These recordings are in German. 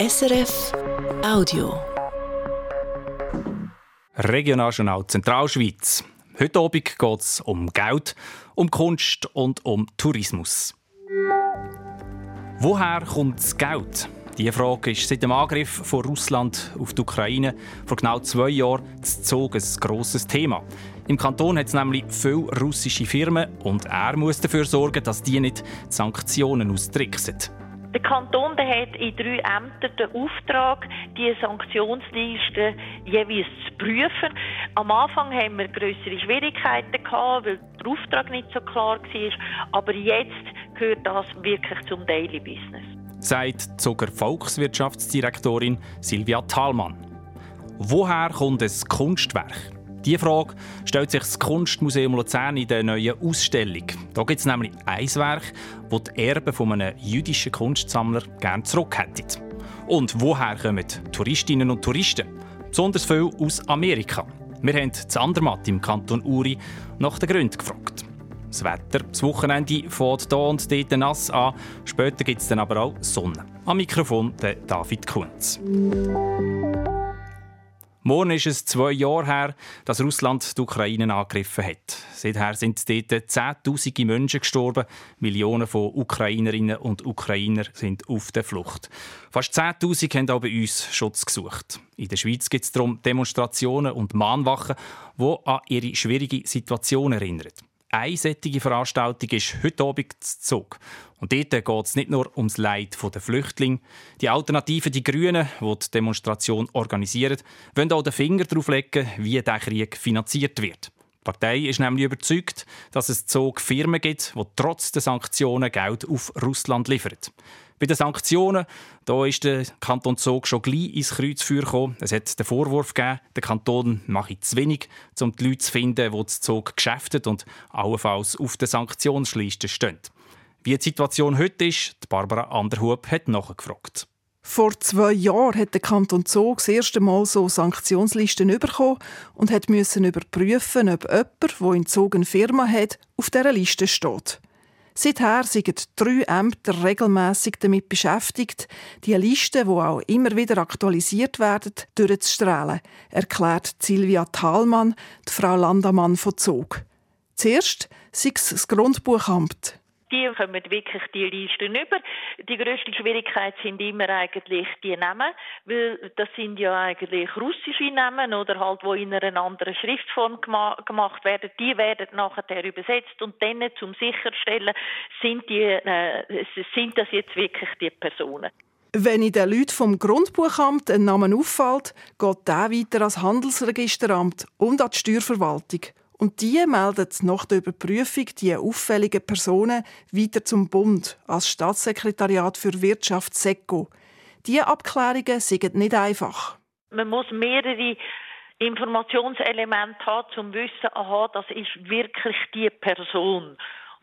SRF Audio. Regionaljournal Zentralschweiz. Heute Abend geht es um Geld, um Kunst und um Tourismus. Woher kommt das Geld? Diese Frage ist seit dem Angriff von Russland auf die Ukraine vor genau zwei Jahren zu Zug ein grosses Thema. Im Kanton hat es nämlich viele russische Firmen und er muss dafür sorgen, dass die nicht Sanktionen austricksen. Der Kanton der hat in drei Ämtern den Auftrag, die Sanktionsliste jeweils zu prüfen. Am Anfang haben wir größere Schwierigkeiten gehabt, weil der Auftrag nicht so klar war. Aber jetzt gehört das wirklich zum Daily Business. Sagt Zuger Volkswirtschaftsdirektorin Silvia Thalmann. Woher kommt das Kunstwerk? Diese Frage stellt sich das Kunstmuseum Luzern in der neuen Ausstellung. Da gibt es nämlich ein Werk, das die Erben von einem jüdischen Kunstsammler gerne zurück hätten. Und woher kommen Touristinnen und Touristen? Besonders viel aus Amerika. Wir haben zu Andermatt im Kanton Uri nach den Gründen gefragt. Das Wetter, das Wochenende fährt hier und dort nass an. Später gibt es dann aber auch Sonne. Am Mikrofon der David Kunz. Morgen ist es zwei Jahre her, dass Russland die Ukraine angegriffen hat. Seither sind dort zehntausende Menschen gestorben. Millionen von Ukrainerinnen und Ukrainer sind auf der Flucht. Fast 10.000 haben auch bei uns Schutz gesucht. In der Schweiz gibt es darum Demonstrationen und Mahnwachen, die an ihre schwierige Situation erinnern. Eine solche Veranstaltung ist heute Abend zu Zug. Und dort geht es nicht nur ums Leid der Flüchtlinge. Die Alternative, die Grünen, die die Demonstration organisieren, wollen auch den Finger darauf legen, wie der Krieg finanziert wird. Die Partei ist nämlich überzeugt, dass es Zug Firmen gibt, die trotz der Sanktionen Geld auf Russland liefern. Bei den Sanktionen da ist der Kanton Zug schon gleich ins Kreuz gekommen. Es hat den Vorwurf gegeben, der Kanton mache zu wenig, um die Leute zu finden, die das Zug geschäftet und allenfalls auf der Sanktionsliste stehen. Wie die Situation heute ist, Barbara Anderhub hat nachgefragt. Vor zwei Jahren hat der Kanton Zug das erste Mal so Sanktionslisten bekommen und musste überprüfen, ob jemand, der in Zug eine Firma hat, auf dieser Liste steht. Seither sind drei Ämter regelmäßig damit beschäftigt, die Liste, die auch immer wieder aktualisiert werden, durchzustrahlen, erklärt Silvia Thalmann, die Frau Landamann von Zug. Zuerst sei es das Grundbuchamt die kommen wirklich die Listen über. Die grösste Schwierigkeit sind immer eigentlich die Namen, weil das sind ja eigentlich russische Namen oder halt, wo in einer anderen Schriftform gemacht werden. Die werden nachher übersetzt und dann zum sicherstellen, sind die, äh, sind das jetzt wirklich die Personen. Wenn in den Leuten vom Grundbuchamt ein Name auffällt, geht der weiter ans Handelsregisteramt und an die Steuerverwaltung. Und die meldet nach der Überprüfung die auffälligen Personen weiter zum Bund als Staatssekretariat für Wirtschaft SECO. Diese Abklärungen sind nicht einfach. Man muss mehrere Informationselemente haben, um zu wissen, aha, das ist wirklich die Person.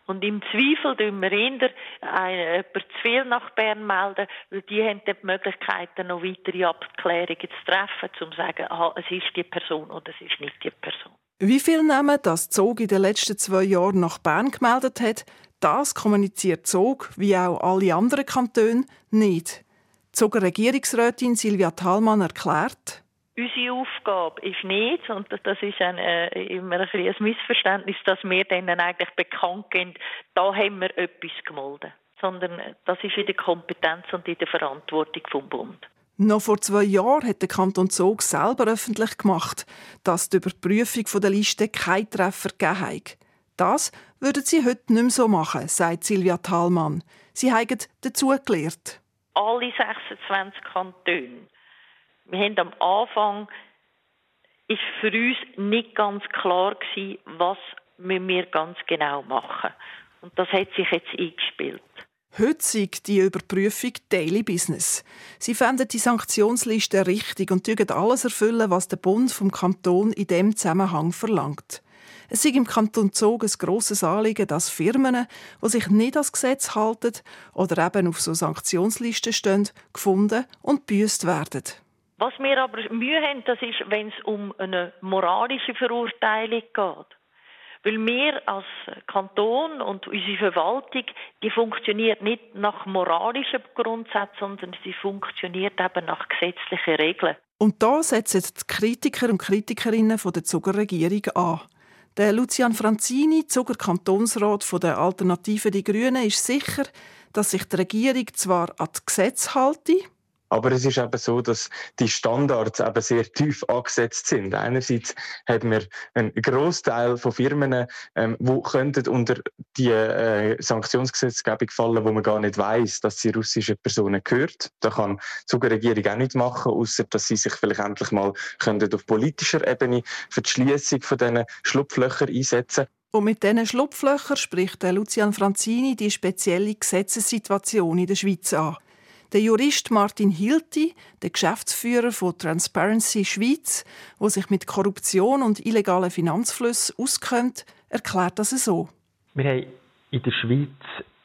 Und im Zweifel tun wir eher jemanden zu viel nach Bern melden, weil die haben die Möglichkeiten, noch weitere Abklärungen zu treffen, um zu sagen, aha, es ist die Person oder es ist nicht die Person. Wie viele Namen das Zog in den letzten zwei Jahren nach Bern gemeldet hat, das kommuniziert Zog, wie auch alle anderen Kantone, nicht. Zoger Regierungsrätin Silvia Thalmann erklärt, Unsere Aufgabe ist nicht, und das ist ein, äh, immer ein, ein Missverständnis, dass wir denen eigentlich bekannt geben, da haben wir etwas gemolden. Sondern das ist in der Kompetenz und in der Verantwortung vom Bund. Noch vor zwei Jahren hat der Kanton Zug selber öffentlich gemacht, dass die Überprüfung der Liste keinen Treffer gegeben hat. Das würden sie heute nicht mehr so machen, sagt Silvia Thalmann. Sie haben dazu gelernt. Alle 26 Kantone. Wir haben am Anfang ist für uns nicht ganz klar was wir ganz genau machen. Und das hat sich jetzt eingespielt. Heute die Überprüfung Daily Business. Sie fänden die Sanktionsliste richtig und dürfen alles erfüllen, was der Bund vom Kanton in dem Zusammenhang verlangt. Es ist im Kanton Zug ein grosses Anliegen, dass Firmen, die sich nicht ans Gesetz halten oder eben auf so Sanktionslisten stehen, gefunden und büßt werden. Was wir aber Mühe haben, das ist, wenn es um eine moralische Verurteilung geht. Weil wir als Kanton und unsere Verwaltung, die funktioniert nicht nach moralischen Grundsätzen, sondern sie funktioniert eben nach gesetzlichen Regeln. Und da setzen die Kritiker und Kritikerinnen der Zuckerregierung an. Der Lucian Franzini, Zuckerkantonsrat der Alternative Die Grünen, ist sicher, dass sich die Regierung zwar an das Gesetz halte, aber es ist eben so, dass die Standards eben sehr tief angesetzt sind. Einerseits haben wir einen Großteil von Firmen, ähm, wo könnten unter die äh, Sanktionsgesetzgebung fallen, wo man gar nicht weiß, dass sie russische Personen gehört. Da kann die Zuckerregierung auch nicht machen, außer dass sie sich vielleicht endlich mal könnten auf politischer Ebene für die Schließung von diesen Schlupflöchern einsetzen. Und mit diesen Schlupflöchern spricht Lucian Franzini die spezielle Gesetzessituation in der Schweiz an. Der Jurist Martin Hilti, der Geschäftsführer von Transparency Schweiz, wo sich mit Korruption und illegalen Finanzflüssen auskennt, erklärt das so. Wir haben in der Schweiz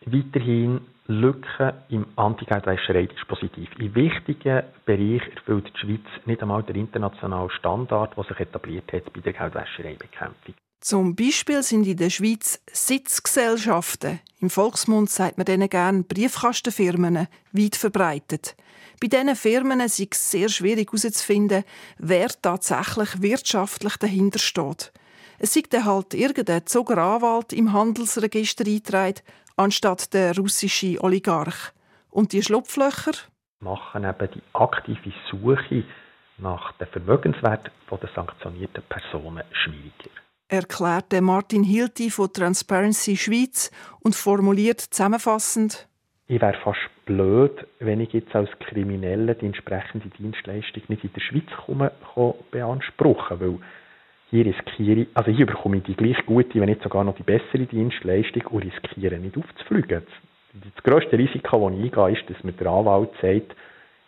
weiterhin Lücken im Anti-Geldwäscherei-Dispositiv. In wichtigen Bereichen erfüllt die Schweiz nicht einmal den internationalen Standard, der sich etabliert hat bei der Geldwäschereibekämpfung. Zum Beispiel sind in der Schweiz Sitzgesellschaften, im Volksmund sagt man denen gerne Briefkastenfirmen, weit verbreitet. Bei diesen Firmen ist es sehr schwierig herauszufinden, wer tatsächlich wirtschaftlich dahinter steht. Es sieht dann halt irgendein Zuckeranwalt im Handelsregister eingetragen, anstatt der russische Oligarch. Und die Schlupflöcher? Machen eben die aktive Suche nach den Vermögenswert der sanktionierten Personen schwieriger erklärte Martin Hilti von Transparency Schweiz und formuliert zusammenfassend, ich wäre fast blöd, wenn ich jetzt als Krimineller die entsprechende Dienstleistung nicht in der Schweiz komme, beanspruchen weil hier riskiere also hier bekomme ich die gleich gute, wenn nicht sogar noch die bessere Dienstleistung und riskiere nicht aufzufliegen. Das grösste Risiko, das ich eingehe, ist, dass mir der Anwalt sagt,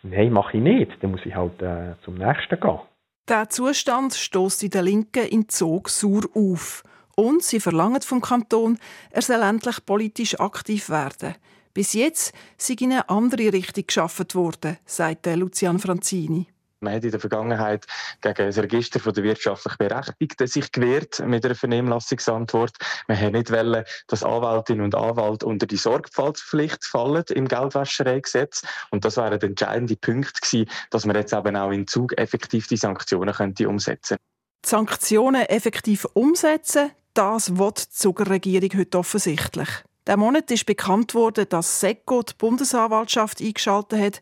nein, mache ich nicht, dann muss ich halt äh, zum nächsten gehen. Der Zustand stößt in der Linken in Zog sauer auf. Und sie verlangen vom Kanton, er soll endlich politisch aktiv werden. Bis jetzt sei in eine andere Richtung geschaffen worden, sagt Lucian Franzini. Man hat in der Vergangenheit gegen das Register der wirtschaftlich Berechtigten sich gewehrt mit einer Vernehmlassungsantwort. Man hat nicht wollen, dass Anwältinnen und Anwälte unter die Sorgfaltspflicht fallen im Geldwäschereigesetz. Und das wäre der entscheidende Punkt gewesen, dass man jetzt eben auch in Zug effektiv die Sanktionen könnte umsetzen Die Sanktionen effektiv umsetzen, das will die Zuckerregierung heute offensichtlich. Der Monat ist bekannt worden, dass SECO die Bundesanwaltschaft eingeschaltet hat,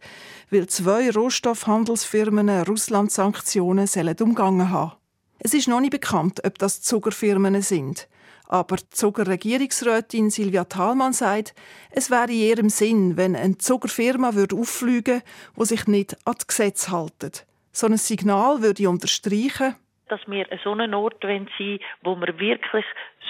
weil zwei Rohstoffhandelsfirmen Russland-Sanktionen umgangen haben. Es ist noch nicht bekannt, ob das Zuckerfirmen sind. Aber Zuckerregierungsrätin Silvia Thalmann sagt, es wäre in ihrem Sinn, wenn eine Zuckerfirma auffliegen würde, die sich nicht an das Gesetz hält. So ein Signal würde unterstreichen, dass wir so einen Ort sein wo man wirklich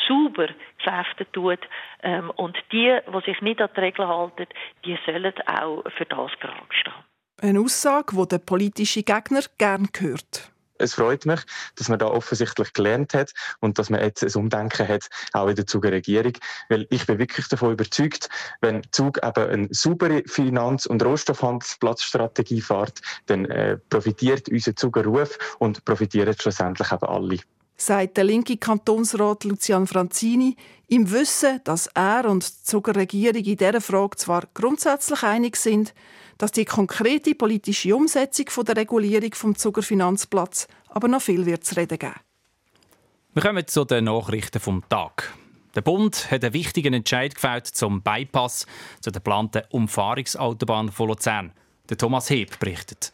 sauber Geschäfte tut. Ähm, und die, die sich nicht an die Regeln halten, die sollen auch für das gerade stehen. Eine Aussage, die der politische Gegner gern hört. Es freut mich, dass man da offensichtlich gelernt hat und dass man jetzt ein Umdenken hat, auch in der Zuger Regierung. Weil ich bin wirklich davon überzeugt, wenn Zug eben eine saubere Finanz- und Rohstoffhandelsplatzstrategie fährt, dann äh, profitiert unser Zuger Ruf und profitieren schlussendlich eben alle sagt der linke Kantonsrat Lucian Franzini, im Wissen, dass er und die Zuckerregierung in dieser Frage zwar grundsätzlich einig sind, dass die konkrete politische Umsetzung der Regulierung vom Zuckerfinanzplatz aber noch viel wird zu reden geben. Wir kommen zu den Nachrichten vom Tag. Der Bund hat einen wichtigen Entscheid gefällt zum Bypass zu der geplanten Umfahrungsautobahn von Luzern. Der Thomas Heb berichtet.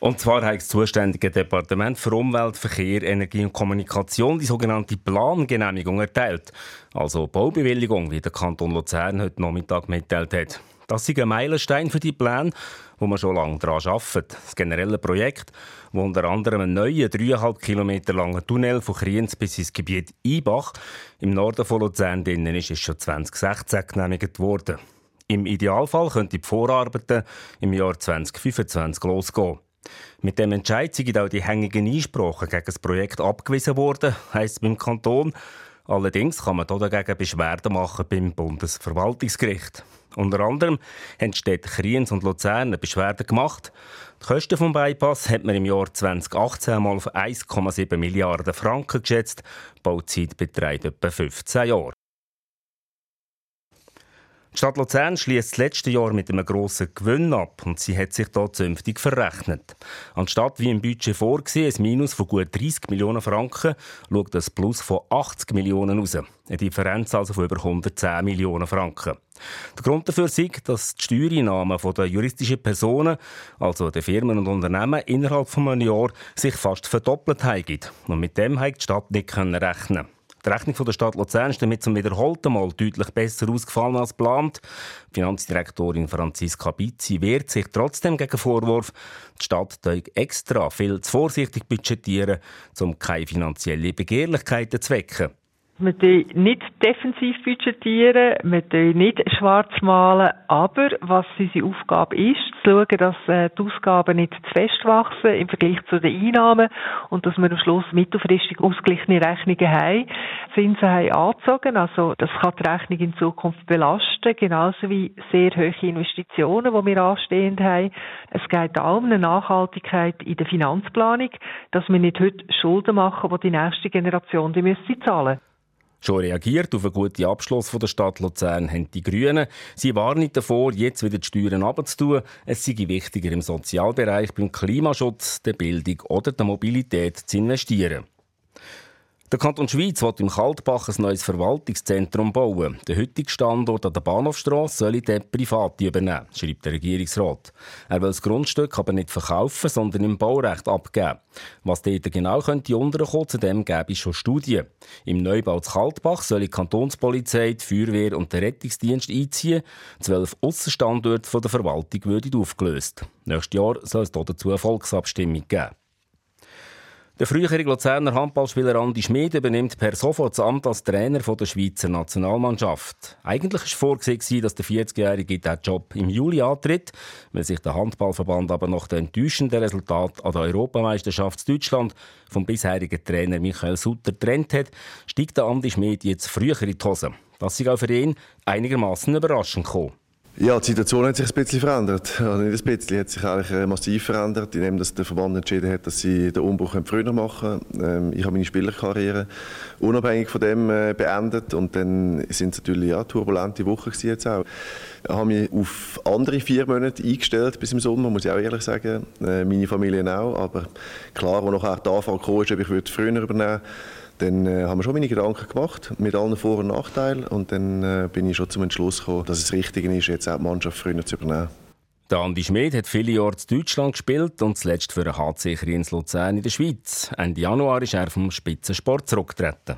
Und zwar hat das zuständige Departement für Umwelt, Verkehr, Energie und Kommunikation die sogenannte Plangenehmigung erteilt. Also Baubewilligung, wie der Kanton Luzern heute Nachmittag mitteilt hat. Das ist ein Meilenstein für die Pläne, wo man schon lange daran arbeitet. Das generelle Projekt, wo unter anderem einen neuen, dreieinhalb Kilometer langen Tunnel von Kriens bis ins Gebiet Ibach im Norden von Luzern drinnen ist, ist schon 2016 genehmigt worden. Im Idealfall könnte die Vorarbeiten im Jahr 2025 losgehen. Mit dem Entscheid sind auch die hängigen Einsprachen gegen das Projekt abgewiesen worden, heisst es beim Kanton. Allerdings kann man dagegen Beschwerden machen beim Bundesverwaltungsgericht. Unter anderem haben die Städte Kriens und Luzern eine Beschwerde gemacht. Die Kosten des Bypass hat man im Jahr 2018 einmal auf 1,7 Milliarden Franken geschätzt. Die Bauzeit beträgt etwa 15 Jahre. Die Stadt Luzern schließt das letzte Jahr mit einem grossen Gewinn ab und sie hat sich da zünftig verrechnet. Anstatt wie im Budget vorgesehen ein Minus von gut 30 Millionen Franken, schaut das Plus von 80 Millionen raus. Eine Differenz also von über 110 Millionen Franken. Der Grund dafür ist, dass die Steuereinnahmen der juristischen Personen, also der Firmen und Unternehmen, innerhalb von einem Jahr sich fast verdoppelt haben. Und mit dem hat die Stadt nicht rechnen die Rechnung der Stadt Luzern ist damit zum wiederholten Mal deutlich besser ausgefallen als geplant. Finanzdirektorin Franziska Bizzi wehrt sich trotzdem gegen Vorwurf, die Stadt extra viel zu vorsichtig budgetieren, um keine finanziellen Begehrlichkeiten zu wecken. Wir budgetieren nicht defensiv budgetieren, wir budgetieren nicht schwarz malen, aber was unsere Aufgabe ist, zu schauen, dass äh, die Ausgaben nicht zu fest wachsen im Vergleich zu den Einnahmen und dass wir am Schluss mittelfristig ausgeglichene Rechnungen haben. Zinsen haben angezogen, also das kann die Rechnung in Zukunft belasten, genauso wie sehr hohe Investitionen, die wir anstehend haben. Es geht auch um eine Nachhaltigkeit in der Finanzplanung, dass wir nicht heute Schulden machen, die die nächste Generation die müsste zahlen Schon reagiert auf einen guten Abschluss der Stadt Luzern haben die Grünen. Sie warnen davor, jetzt wieder die Steuern abzutun. Es sei wichtiger im Sozialbereich, beim Klimaschutz, der Bildung oder der Mobilität zu investieren. Der Kanton Schweiz will im Kaltbach ein neues Verwaltungszentrum bauen. Der heutige Standort an der Bahnhofstrasse soll der Private übernehmen, schreibt der Regierungsrat. Er will das Grundstück aber nicht verkaufen, sondern im Baurecht abgeben. Was dort genau könnte unterkommen, zu dem gäbe es schon Studien. Im Neubau zu Kaltbach soll die Kantonspolizei, die Feuerwehr und der Rettungsdienst einziehen. Zwölf Aussenstandorte der Verwaltung würden aufgelöst. Nächstes Jahr soll es dazu eine Volksabstimmung geben. Der frühere Luzerner Handballspieler Andi Schmid übernimmt per sofort das Amt als Trainer der Schweizer Nationalmannschaft. Eigentlich war vorgesehen, dass der 40-Jährige diesen Job im Juli antritt. Weil sich der Handballverband aber nach dem enttäuschenden Resultat an der Europameisterschaft Deutschland vom bisherigen Trainer Michael Sutter getrennt hat, steigt der Andi Schmid jetzt früher in die Hose. Das ist auch für ihn einigermaßen überraschend gekommen. Ja, die Situation hat sich ein bisschen verändert. Also nicht ein bisschen, hat sich eigentlich äh, massiv verändert, indem dass der Verband entschieden hat, dass sie den Umbruch früher machen ähm, Ich habe meine Spielerkarriere unabhängig von dem äh, beendet und dann sind es natürlich ja, turbulente Wochen jetzt auch. Ich habe mich auf andere vier Monate eingestellt bis im Sommer, muss ich auch ehrlich sagen. Äh, meine Familie auch, aber klar, wo nachher die Anfrage kam, ist, ob ich früher übernehmen würde, dann äh, haben wir schon meine Gedanken gemacht, mit allen Vor- und Nachteilen. Und dann äh, bin ich schon zum Entschluss gekommen, dass es richtig ist, jetzt auch die Mannschaft früher zu übernehmen. Der Andi Schmid hat viele Jahre in Deutschland gespielt und zuletzt für den HC Kriens Luzern in der Schweiz. Ende Januar ist er vom Spitzensport zurückgetreten.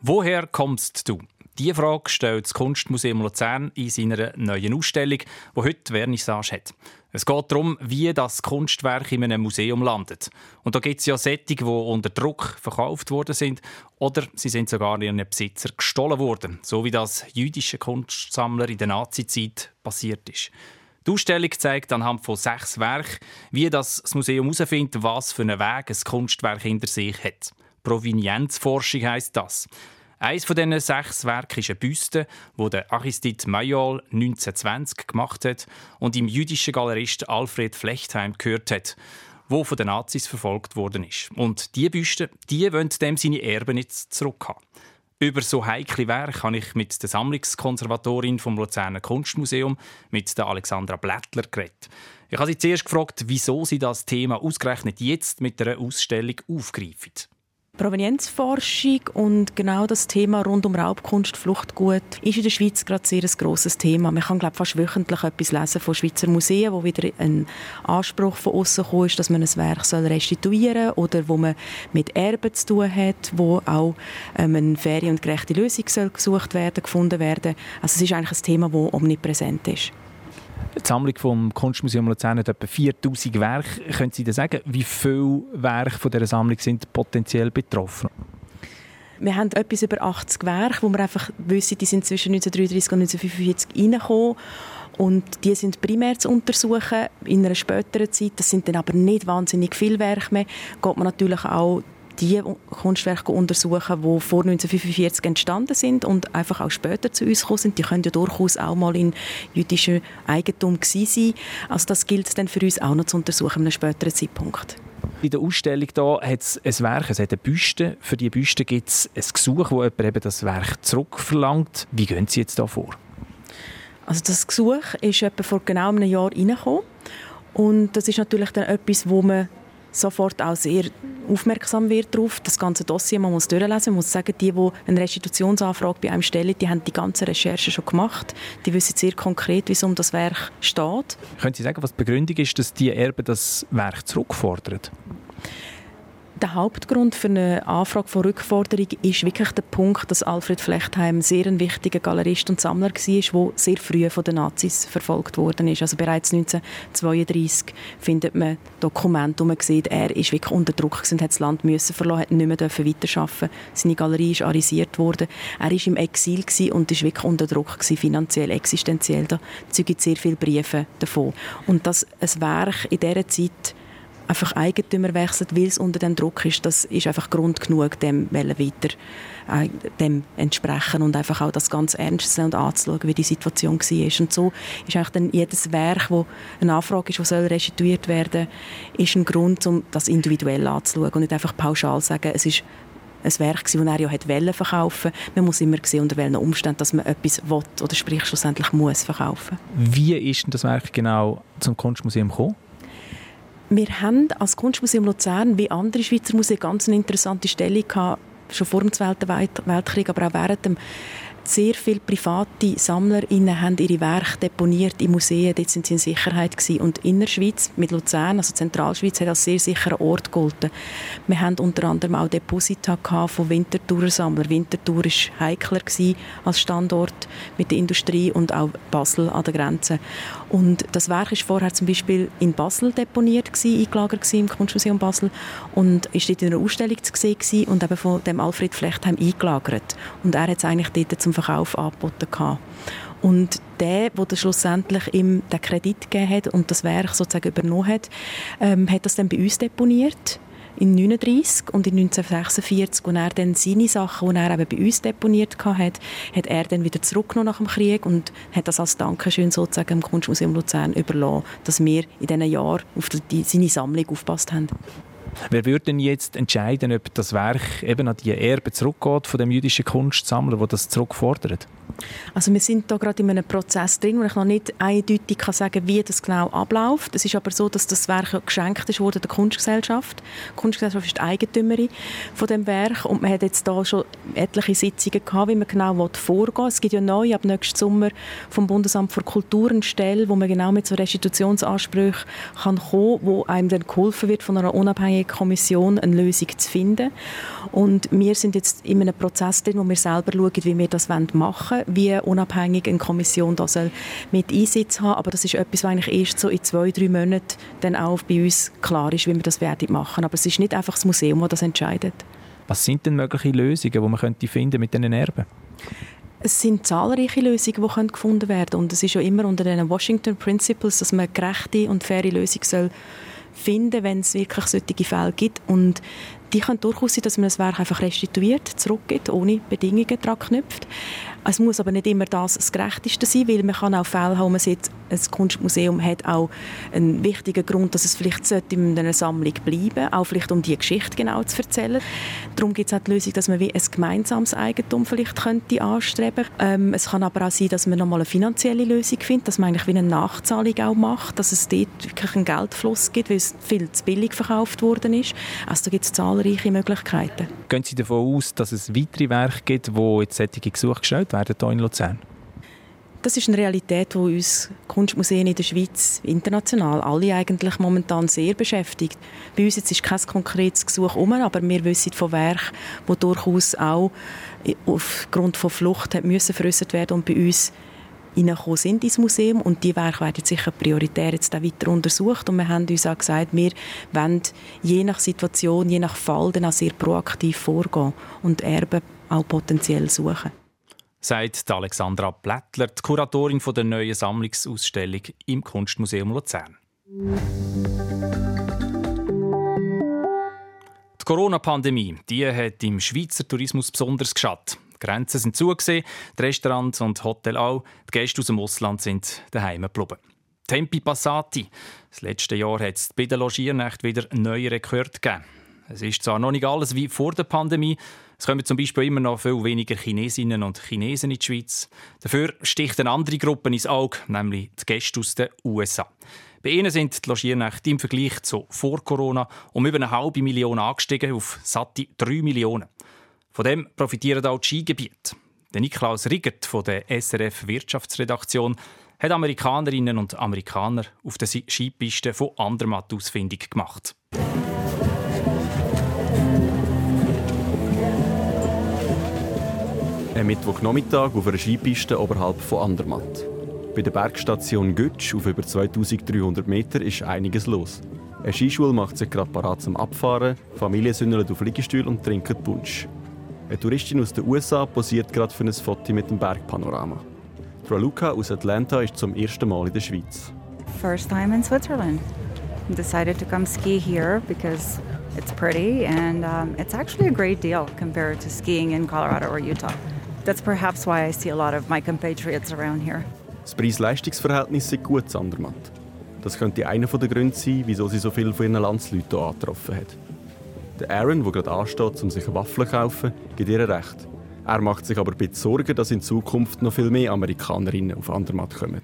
Woher kommst du? Diese Frage stellt das Kunstmuseum Luzern in seiner neuen Ausstellung, die heute Vernissage hat. Es geht darum, wie das Kunstwerk in einem Museum landet. Und da gibt es ja Sättige, die unter Druck verkauft worden sind oder sie sind sogar ihren Besitzer gestohlen worden, so wie das jüdische Kunstsammler in der Nazizeit passiert ist. Die Ausstellung zeigt anhand von sechs Werken, wie das Museum herausfindet, was für einen Weg ein Kunstwerk hinter sich hat. Provenienzforschung heisst das. Eines von diesen sechs Werken ist eine Büste, die der Aristide Mayol 1920 gemacht hat und im jüdischen Galerist Alfred Flechtheim gehört hat, wo von den Nazis verfolgt worden ist. Und diese Büste, die wollen dem seine Erben jetzt zurückhaben. Über so heikle Werke habe ich mit der Sammlungskonservatorin vom Luzerner Kunstmuseum, mit der Alexandra Blättler, geredet. Ich habe sie zuerst gefragt, wieso sie das Thema ausgerechnet jetzt mit einer Ausstellung aufgreifen. Provenienzforschung und genau das Thema rund um Raubkunst, Fluchtgut ist in der Schweiz gerade sehr ein grosses Thema. Man kann glaube fast wöchentlich etwas lesen von Schweizer Museen, wo wieder ein Anspruch von außen ist, dass man ein Werk restituieren soll oder wo man mit Erben zu tun hat, wo auch ähm, eine faire und gerechte Lösung soll gesucht werden, gefunden werden. Also es ist eigentlich ein Thema, das omnipräsent ist. Die Sammlung vom Kunstmuseum Luzern hat etwa 4000 Werke. Können Sie denn sagen, wie viele Werke von dieser Sammlung sind potenziell betroffen? Wir haben etwas über 80 Werke, wo wir einfach wissen, die sind zwischen 1933 und 1945 reingekommen. Und die sind primär zu untersuchen in einer späteren Zeit. Das sind dann aber nicht wahnsinnig viele Werke mehr. Geht man natürlich auch die Kunstwerke untersuchen, die vor 1945 entstanden sind und einfach auch später zu uns gekommen sind. Die können ja durchaus auch mal in jüdischem Eigentum gewesen sein. Also das gilt dann für uns auch noch zu untersuchen, an einem späteren Zeitpunkt. In der Ausstellung hier hat es ein Werk, es hat eine Büste. Für diese Büste gibt es ein Gesuch, wo jemand eben das Werk zurückverlangt. Wie gehen Sie jetzt da vor? Also das Gesuch ist etwa vor genau einem Jahr reingekommen. Und das ist natürlich dann etwas, wo man sofort auch sehr aufmerksam wird darauf. Das ganze Dossier, man muss durchlesen, man muss sagen, die, die eine Restitutionsanfrage bei einem stellen, die haben die ganze Recherche schon gemacht. Die wissen sehr konkret, wie es um das Werk steht. Können Sie sagen, was die Begründung ist, dass die Erben das Werk zurückfordern? Der Hauptgrund für eine Anfrage von Rückforderung ist wirklich der Punkt, dass Alfred Flechtheim sehr ein wichtiger Galerist und Sammler war, der sehr früh von den Nazis verfolgt worden ist. Also bereits 1932 findet man Dokumente, wo man sieht, er ist wirklich unter Druck und hat das Land müssen verlassen, hat nicht mehr weiterarbeiten Seine Galerie ist arisiert worden. Er war im Exil und ist wirklich unter Druck finanziell, existenziell. Da zeugen sehr viele Briefe davon. Und dass ein Werk in dieser Zeit einfach Eigentümer wechselt, weil es unter dem Druck ist, das ist einfach Grund genug, dem weiter äh, dem entsprechen und einfach auch das ganz ernst zu und anzuschauen, wie die Situation war. Und so ist eigentlich dann jedes Werk, wo eine Anfrage ist, das soll restituiert werden, ist ein Grund, um das individuell anzuschauen und nicht einfach pauschal sagen, es ist ein Werk, das er ja hat verkaufen Man muss immer sehen, unter welchen Umständen dass man etwas will oder sprich schlussendlich muss verkaufen. Wie ist denn das Werk genau zum Kunstmuseum gekommen? Wir haben als Kunstmuseum Luzern wie andere Schweizer Museen ganz eine interessante Stellung gehabt, schon vor dem Zweiten Weltkrieg, aber auch während dem sehr viele private SammlerInnen haben ihre Werke deponiert in Museen. Dort sind sie in Sicherheit gewesen. Und Innerschweiz mit Luzern, also Zentralschweiz, hat als sehr sicherer Ort gegolten. Wir haben unter anderem auch Deposita von Winterthurer Sammlern. Winterthur war heikler als Standort mit der Industrie und auch Basel an der Grenze. Und das Werk ist vorher zum Beispiel in Basel deponiert gewesen, eingelagert gewesen, im Kunstmuseum Basel und ist dort in einer Ausstellung zu sehen gewesen und eben von dem Alfred Flechtheim eingelagert. Und er hat es eigentlich dort zum Verkauf angeboten gehabt. Und der, der schlussendlich ihm den Kredit gegeben hat und das Werk sozusagen übernommen hat, ähm, hat das dann bei uns deponiert in 1939 und in 1946, und er dann seine Sachen, die er eben bei uns deponiert hat, hat er dann wieder zurückgenommen nach dem Krieg und hat das als Dankeschön sozusagen im Kunstmuseum Luzern überlassen, dass wir in diesen Jahren auf die, seine Sammlung aufgepasst haben. Wer würde denn jetzt entscheiden, ob das Werk eben an die Erbe zurückgeht von dem jüdischen Kunstsammler, der das zurückfordert? Also wir sind da gerade in einem Prozess drin, wo ich noch nicht eindeutig kann sagen wie das genau abläuft. Es ist aber so, dass das Werk geschenkt ist wurde der Kunstgesellschaft. Die Kunstgesellschaft ist die Eigentümerin von dem Werk und man hat jetzt da schon etliche Sitzungen gehabt, wie man genau vorgehen will. Es gibt ja neu ab nächsten Sommer vom Bundesamt für Kultur eine Stelle, wo man genau mit so Restitutionsansprüchen kann kommen, wo einem dann geholfen wird von einer unabhängigen Kommission eine Lösung zu finden. Und wir sind jetzt in einem Prozess drin, wo wir selber schauen, wie wir das machen wollen wie unabhängig eine Kommission da soll mit Einsatz haben. Aber das ist etwas, was eigentlich erst so in zwei, drei Monaten dann auch bei uns klar ist, wie wir das werden machen. Aber es ist nicht einfach das Museum, das das entscheidet. Was sind denn mögliche Lösungen, die man könnte finden mit diesen Erben? Es sind zahlreiche Lösungen, die gefunden werden können. Und es ist ja immer unter den Washington Principles, dass man eine gerechte und faire Lösung soll finden, wenn es wirklich solche Fälle gibt. Und die können durchaus sein, dass man das Werk einfach restituiert, zurückgibt, ohne Bedingungen daran knüpft. Es muss aber nicht immer das das Gerechteste sein, weil man kann auch Fälle haben, man sieht, ein Kunstmuseum hat auch einen wichtigen Grund, dass es vielleicht in einer Sammlung bleiben sollte, auch vielleicht um die Geschichte genau zu erzählen. Darum gibt es auch die Lösung, dass man wie ein gemeinsames Eigentum vielleicht könnte anstreben ähm, Es kann aber auch sein, dass man nochmal eine finanzielle Lösung findet, dass man eigentlich wie eine Nachzahlung auch macht, dass es dort wirklich einen Geldfluss gibt, weil es viel zu billig verkauft worden ist. Also da gibt es zahlreiche Möglichkeiten. Gehen Sie davon aus, dass es weitere Werke gibt, wo jetzt solche Gesuche gestellt werden hier in Luzern? Das ist eine Realität, die uns Kunstmuseen in der Schweiz international alle eigentlich momentan sehr beschäftigt. Bei uns jetzt ist kein konkretes Gesuch um, aber wir wissen von Werken, die durchaus auch aufgrund von Flucht müssen verrüstet werden und bei uns reingekommen sind ins Museum und die Werke werden sicher prioritär jetzt auch weiter untersucht und wir haben uns auch gesagt, wir wollen je nach Situation, je nach Fall dann auch sehr proaktiv vorgehen und Erben auch potenziell suchen. Sagt Alexandra Plättler, die Kuratorin der neuen Sammlungsausstellung im Kunstmuseum Luzern. Die Corona-Pandemie die hat im Schweizer Tourismus besonders geschadet. Die Grenzen sind zugesehen, die Restaurants und Hotels auch. Die Gäste aus dem Ausland sind daheim geblieben. Tempi Passati. Das letzte Jahr hat es bei den Logiernächten wieder neue Rekorde gegeben. Es ist zwar noch nicht alles wie vor der Pandemie, es kommen zum Beispiel immer noch viel weniger Chinesinnen und Chinesen in die Schweiz. Dafür sticht eine andere Gruppe ins Auge, nämlich die Gäste aus den USA. Bei ihnen sind die Logiernächte im Vergleich zu vor Corona um über eine halbe Million angestiegen auf satte 3 Millionen. Von dem profitieren auch die Skigebiete. Der Niklaus Riggert von der SRF Wirtschaftsredaktion hat Amerikanerinnen und Amerikaner auf der Skipiste von Andermatt ausfindig gemacht. Ein Mittwochnachmittag auf einer Skipiste oberhalb von Andermatt. Bei der Bergstation Götsch auf über 2300 Meter ist einiges los. Eine Skischule macht sich gerade parat zum Abfahren, Familien sündeln auf Liegestühlen und trinken Punsch. Eine Touristin aus den USA posiert gerade für ein Foto mit dem Bergpanorama. Frau Luca aus Atlanta ist zum ersten Mal in der Schweiz. First time in Switzerland. Decided to come ski here because it's pretty and um, it's actually a great deal compared to skiing in Colorado or Utah. That's perhaps why I see a lot of my compatriots around here. Das Preis-Leistungs-Verhältnis ist gut in Andermatt. Das könnte einer der Gründe sein, wieso sie so viele von ihren Landsleuten hier angetroffen hat. Der Aaron, der gerade ansteht, um sich Waffeln zu kaufen, gibt ihr recht. Er macht sich aber ein bisschen Sorgen, dass in Zukunft noch viel mehr Amerikanerinnen auf Andermatt kommen.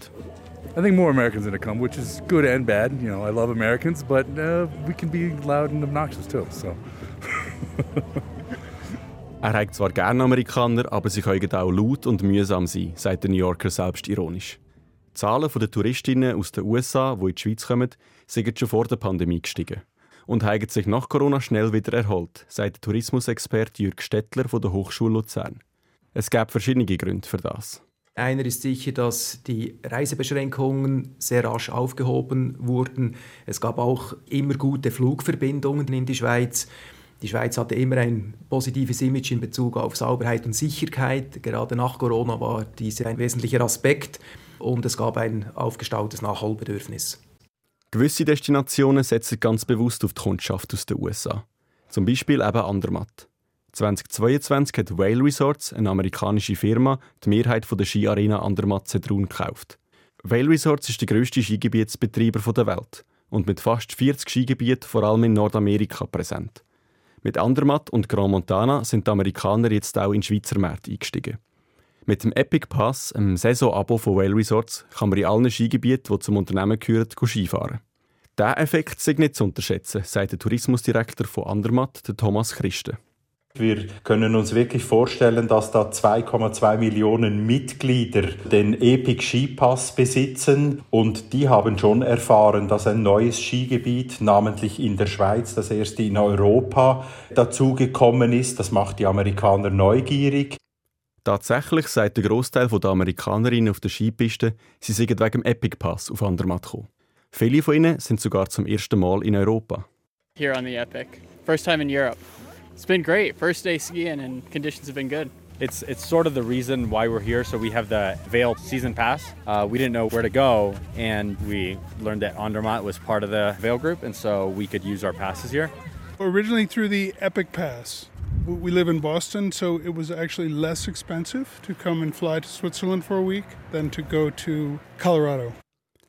I think more Americans are going to come, which is good and bad. You know, I love Americans, but uh, we can be loud and obnoxious too. So. Er hat zwar gerne Amerikaner, aber sie können auch laut und mühsam sein, sagt der New Yorker selbst ironisch. Die Zahlen der Touristinnen aus den USA, die in die Schweiz kommen, sind schon vor der Pandemie gestiegen und haben sich nach Corona schnell wieder erholt, sagt der Tourismusexperte Jürg Stettler von der Hochschule Luzern. Es gab verschiedene Gründe für das. Einer ist sicher, dass die Reisebeschränkungen sehr rasch aufgehoben wurden. Es gab auch immer gute Flugverbindungen in die Schweiz. Die Schweiz hatte immer ein positives Image in Bezug auf Sauberheit und Sicherheit. Gerade nach Corona war dies ein wesentlicher Aspekt und es gab ein aufgestautes Nachholbedürfnis. Gewisse Destinationen setzen ganz bewusst auf die Kundschaft aus den USA. Zum Beispiel eben Andermatt. 2022 hat Whale Resorts, eine amerikanische Firma, die Mehrheit der Skiarena Andermatt Zedrun gekauft. Whale Resorts ist der grösste Skigebietsbetreiber der Welt und mit fast 40 Skigebieten vor allem in Nordamerika präsent. Mit Andermatt und Grand Montana sind die Amerikaner jetzt auch in Schweizer Märkte eingestiegen. Mit dem Epic Pass, einem Saison-Abo von Whale Resorts, kann man in allen Skigebieten, die zum Unternehmen gehören, Skifahren. Dieser Effekt ist nicht zu unterschätzen, sagt der Tourismusdirektor von Andermatt, Thomas Christen. Wir können uns wirklich vorstellen, dass da 2,2 Millionen Mitglieder den Epic Skipass besitzen und die haben schon erfahren, dass ein neues Skigebiet, namentlich in der Schweiz, das erste in Europa, dazugekommen ist. Das macht die Amerikaner neugierig. Tatsächlich sagt der Großteil der Amerikanerinnen auf der Skipiste, sie seien wegen dem Epic Pass auf Andermatt gekommen. Viele von ihnen sind sogar zum ersten Mal in Europa. Here on the Epic. First time in Europe. It's been great. First day skiing and conditions have been good. It's it's sort of the reason why we're here. So we have the Vail season pass. Uh, we didn't know where to go, and we learned that Andermatt was part of the Vail group, and so we could use our passes here. Originally through the Epic Pass. We live in Boston, so it was actually less expensive to come and fly to Switzerland for a week than to go to Colorado.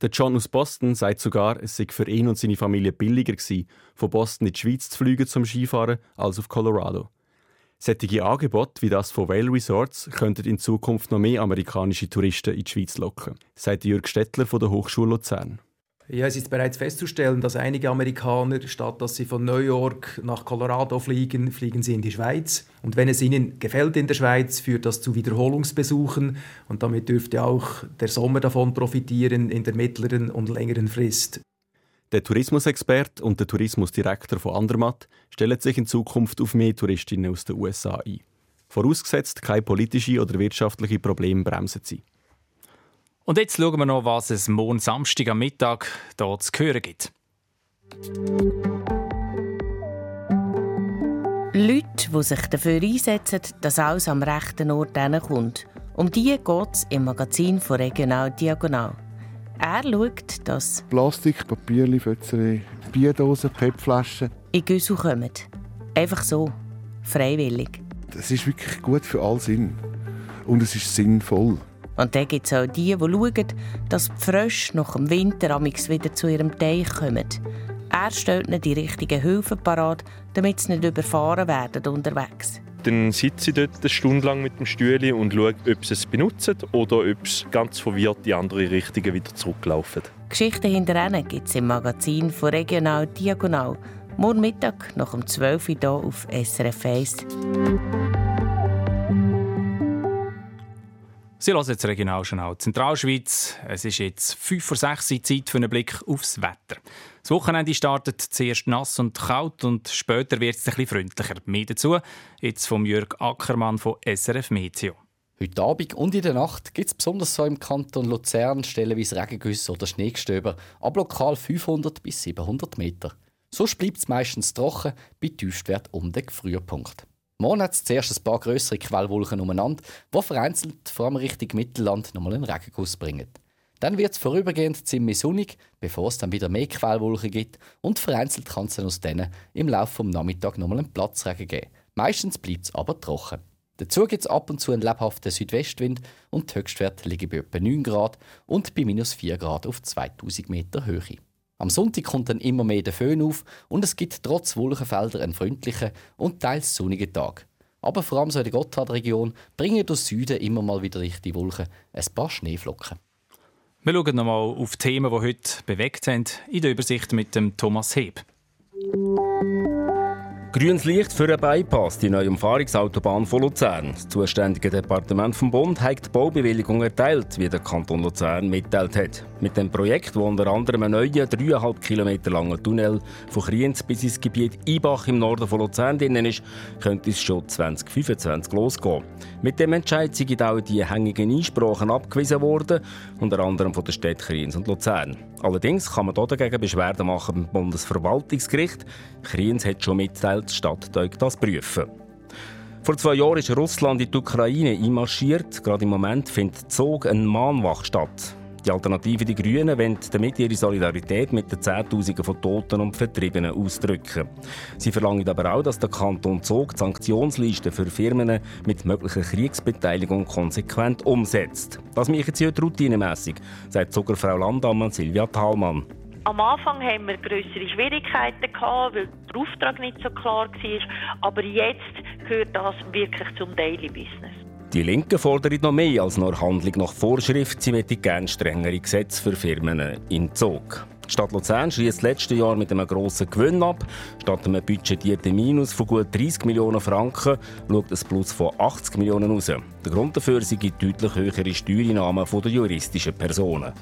Der John aus Boston sagt sogar, es sei für ihn und seine Familie billiger gewesen, von Boston in die Schweiz zu fliegen zum Skifahren als auf Colorado. Sättige Angebote wie das von Vail Resorts könnten in Zukunft noch mehr amerikanische Touristen in die Schweiz locken, sagt Jürg Stettler von der Hochschule Luzern. Ja, es ist bereits festzustellen, dass einige Amerikaner, statt dass sie von New York nach Colorado fliegen, fliegen sie in die Schweiz. Und wenn es ihnen gefällt in der Schweiz, führt das zu Wiederholungsbesuchen. Und damit dürfte auch der Sommer davon profitieren in der mittleren und längeren Frist. Der Tourismusexperte und der Tourismusdirektor von Andermatt stellen sich in Zukunft auf mehr Touristinnen aus den USA ein. Vorausgesetzt, keine politischen oder wirtschaftlichen Probleme bremsen sie. Und jetzt schauen wir noch, was es morgen Samstag am Mittag hier zu hören gibt. Leute, die sich dafür einsetzen, dass alles am rechten Ort kommt. Um die geht es im Magazin von Regional Diagonal. Er schaut, dass Plastik, Papier, Fötzerei, Bierdosen, PET-Flaschen in Güssel kommen. Einfach so. Freiwillig. Das ist wirklich gut für all Sinn. Und es ist sinnvoll. Und dann gibt es auch die, die schauen, dass die Frösche nach dem Winter wieder zu ihrem Teich kommen. Er stellt ihnen die richtigen Hilfen parat, damit sie nicht überfahren werden unterwegs. Dann sitze ich dort eine Stunde lang mit dem Stühle und schaue, ob sie es benutzen oder ob sie ganz verwirrt in andere Richtungen wieder zurücklaufen. Geschichten hinter ihnen gibt es im Magazin von Regional Diagonal. Morgen Mittag nach um 12 Uhr hier auf SRF 1. Sie hören jetzt Regionaljournal Zentralschweiz. Es ist jetzt 5 vor 6 Uhr Zeit für einen Blick aufs Wetter. Das Wochenende startet zuerst nass und kalt und später wird es ein bisschen freundlicher. Mehr dazu jetzt vom Jörg Ackermann von SRF Meteo. Heute Abend und in der Nacht gibt es besonders so im Kanton Luzern stellenweise Regengüsse oder Schneegestöber, ab lokal 500 bis 700 Meter. Sonst bleibt es meistens trocken, bei Tiefstwert um den Frühpunkt. Es zuerst ein paar größere Quellwolken umeinander, die vereinzelt vor allem Richtung Mittelland nochmal einen Regenguss bringen. Dann wird es vorübergehend ziemlich sonnig, bevor es dann wieder mehr Quellwolken gibt und vereinzelt kann es dann aus denen im Laufe des Nachmittags nochmal einen Platzregen geben. Meistens bleibt es aber trocken. Dazu gibt es ab und zu einen lebhaften Südwestwind und die Höchstwerte liegen bei etwa 9 Grad und bei minus 4 Grad auf 2000 Meter Höhe. Am Sonntag kommt dann immer mehr der Föhn auf und es gibt trotz Wolkenfelder einen freundlichen und teils sonnigen Tag. Aber vor allem so in der Gotthardregion bringen durch Süden immer mal wieder richtig Wolken ein paar Schneeflocken. Wir schauen nochmal auf Themen, die heute bewegt haben, in der Übersicht mit dem Thomas Heb. Grünes Licht für einen Bypass, die neue Umfahrungsautobahn von Luzern. Das zuständige Departement vom Bund hat die Baubewilligung erteilt, wie der Kanton Luzern mitteilt hat. Mit dem Projekt, wo unter anderem ein neuer, 3,5 Kilometer langer Tunnel von Kriens bis ins Gebiet Ibach im Norden von Luzern drin ist, könnte es schon 2025 losgehen. Mit dem Entscheid sind auch die hängigen Einsprachen abgewiesen worden, unter anderem von den Städten Kriens und Luzern. Allerdings kann man dagegen Beschwerden machen beim Bundesverwaltungsgericht. Kriens hat schon mitteilt, die Stadt das prüfen. Vor zwei Jahren ist Russland in die Ukraine einmarschiert. Gerade im Moment findet Zog ein Mahnwache statt. Die Alternative Die Grünen wollen damit ihre Solidarität mit den Zehntausenden von Toten und Vertriebenen ausdrücken. Sie verlangen aber auch, dass der Kanton Zog die Sanktionsliste für Firmen mit möglicher Kriegsbeteiligung konsequent umsetzt. Das machen sie heute routinemässig, sagt sogar Frau Landammann Silvia Thalmann. Am Anfang haben wir größere Schwierigkeiten gehabt, weil der Auftrag nicht so klar war. Aber jetzt gehört das wirklich zum Daily Business. Die Linken fordern noch mehr als nur Handlung nach Vorschrift. Sie möchten gerne strengere Gesetze für Firmen in Zug. Die Stadt Luzern schließt letztes Jahr mit einem grossen Gewinn ab. Statt einem budgetierten Minus von gut 30 Millionen Franken schaut ein Plus von 80 Millionen raus. Der Grund dafür sind deutlich höhere Steuereinnahmen der juristischen Personen.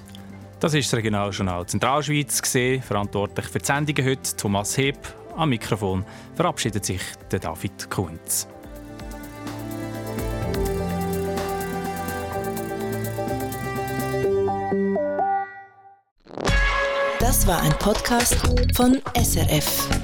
Das ist das Regionaljournal Zentralschweiz. Gewesen. Verantwortlich für die Sendungen heute Thomas Heb. Am Mikrofon verabschiedet sich der David Kunz. Das war ein Podcast von SRF.